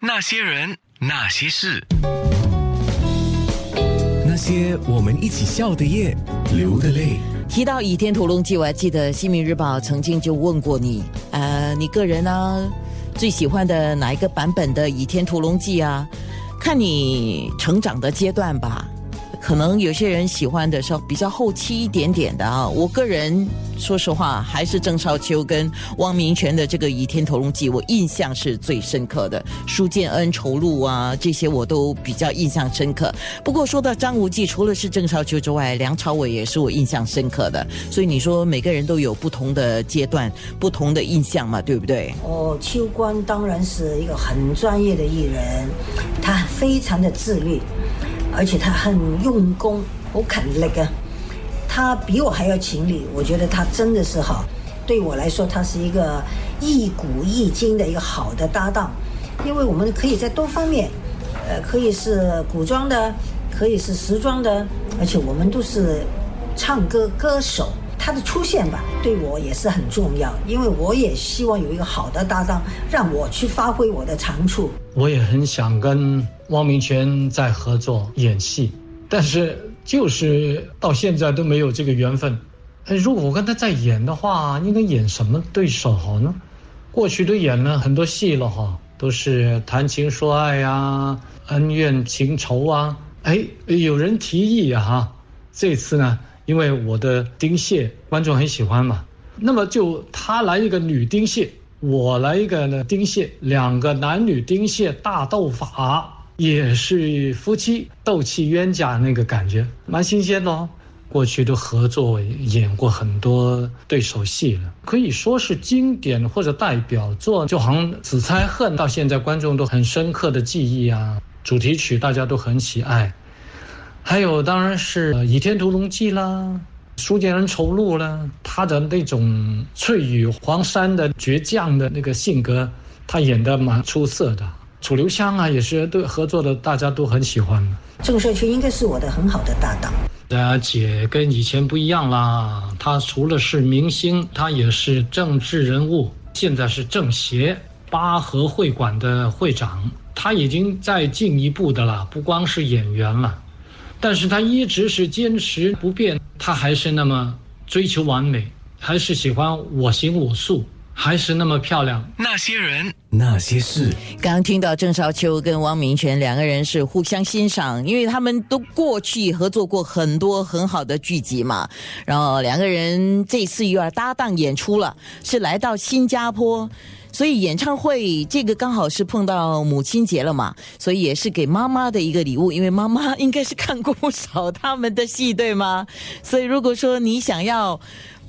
那些人，那些事，那些我们一起笑的夜，流的泪。提到《倚天屠龙记》，我还记得《新民日报》曾经就问过你，呃，你个人呢最喜欢的哪一个版本的《倚天屠龙记》啊？看你成长的阶段吧。可能有些人喜欢的是比较后期一点点的啊，我个人说实话还是郑少秋跟汪明荃的这个《倚天屠龙记》，我印象是最深刻的。书建恩仇录啊，这些我都比较印象深刻。不过说到张无忌，除了是郑少秋之外，梁朝伟也是我印象深刻的。所以你说每个人都有不同的阶段、不同的印象嘛，对不对？哦，秋官当然是一个很专业的艺人，他非常的自律。而且他很用功，很肯那个！他比我还要勤力，我觉得他真的是好。对我来说，他是一个一古一今的一个好的搭档，因为我们可以在多方面，呃，可以是古装的，可以是时装的，而且我们都是唱歌歌手。他的出现吧，对我也是很重要，因为我也希望有一个好的搭档，让我去发挥我的长处。我也很想跟汪明荃再合作演戏，但是就是到现在都没有这个缘分。如果我跟他在演的话，应该演什么对手好呢？过去都演了很多戏了哈，都是谈情说爱呀、恩怨情仇啊。哎，有人提议哈，这次呢？因为我的丁蟹观众很喜欢嘛，那么就他来一个女丁蟹，我来一个呢丁蟹，两个男女丁蟹大斗法，也是夫妻斗气冤家那个感觉，蛮新鲜的哦。过去都合作演过很多对手戏了，可以说是经典或者代表作，就好像《紫钗恨》到现在观众都很深刻的记忆啊，主题曲大家都很喜爱。还有当然是《倚天屠龙记》啦，《书剑恩仇录》啦，他的那种翠羽黄山的倔强的那个性格，他演的蛮出色的。楚留香啊，也是对合作的，大家都很喜欢。郑少秋应该是我的很好的搭档。啊，姐跟以前不一样啦，她除了是明星，她也是政治人物，现在是政协八合会馆的会长，她已经在进一步的了，不光是演员了。但是他一直是坚持不变，他还是那么追求完美，还是喜欢我行我素，还是那么漂亮。那些人，那些事。刚刚听到郑少秋跟汪明荃两个人是互相欣赏，因为他们都过去合作过很多很好的剧集嘛。然后两个人这次又要搭档演出了，是来到新加坡。所以演唱会这个刚好是碰到母亲节了嘛，所以也是给妈妈的一个礼物，因为妈妈应该是看过不少他们的戏，对吗？所以如果说你想要。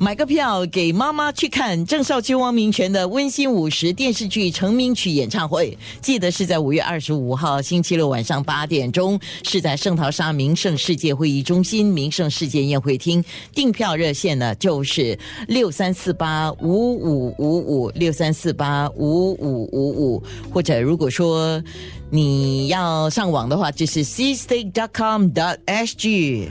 买个票给妈妈去看郑少秋、汪明荃的温馨五十电视剧成名曲演唱会，记得是在五月二十五号星期六晚上八点钟，是在圣淘沙名胜世界会议中心名胜世界宴会厅。订票热线呢就是六三四八五五五五六三四八五五五五，或者如果说你要上网的话，就是 c s t a k e c o m s g